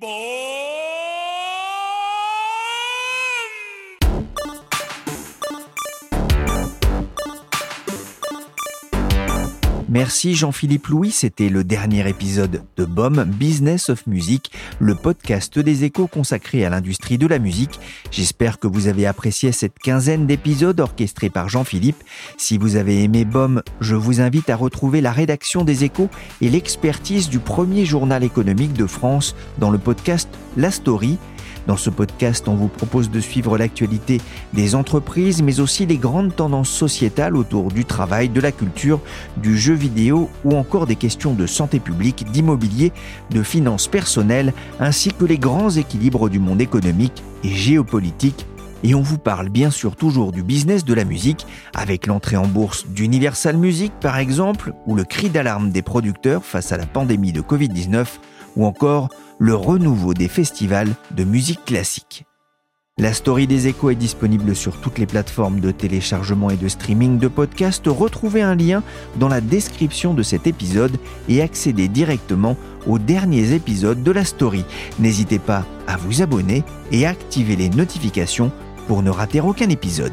Boy! Merci Jean-Philippe Louis, c'était le dernier épisode de BOM Business of Music, le podcast des échos consacré à l'industrie de la musique. J'espère que vous avez apprécié cette quinzaine d'épisodes orchestrés par Jean-Philippe. Si vous avez aimé BOM, je vous invite à retrouver la rédaction des échos et l'expertise du premier journal économique de France dans le podcast La Story. Dans ce podcast, on vous propose de suivre l'actualité des entreprises, mais aussi les grandes tendances sociétales autour du travail, de la culture, du jeu vidéo ou encore des questions de santé publique, d'immobilier, de finances personnelles, ainsi que les grands équilibres du monde économique et géopolitique. Et on vous parle bien sûr toujours du business de la musique, avec l'entrée en bourse d'Universal Music par exemple, ou le cri d'alarme des producteurs face à la pandémie de Covid-19, ou encore le renouveau des festivals de musique classique. La story des échos est disponible sur toutes les plateformes de téléchargement et de streaming de podcasts. Retrouvez un lien dans la description de cet épisode et accédez directement aux derniers épisodes de la story. N'hésitez pas à vous abonner et activer les notifications pour ne rater aucun épisode.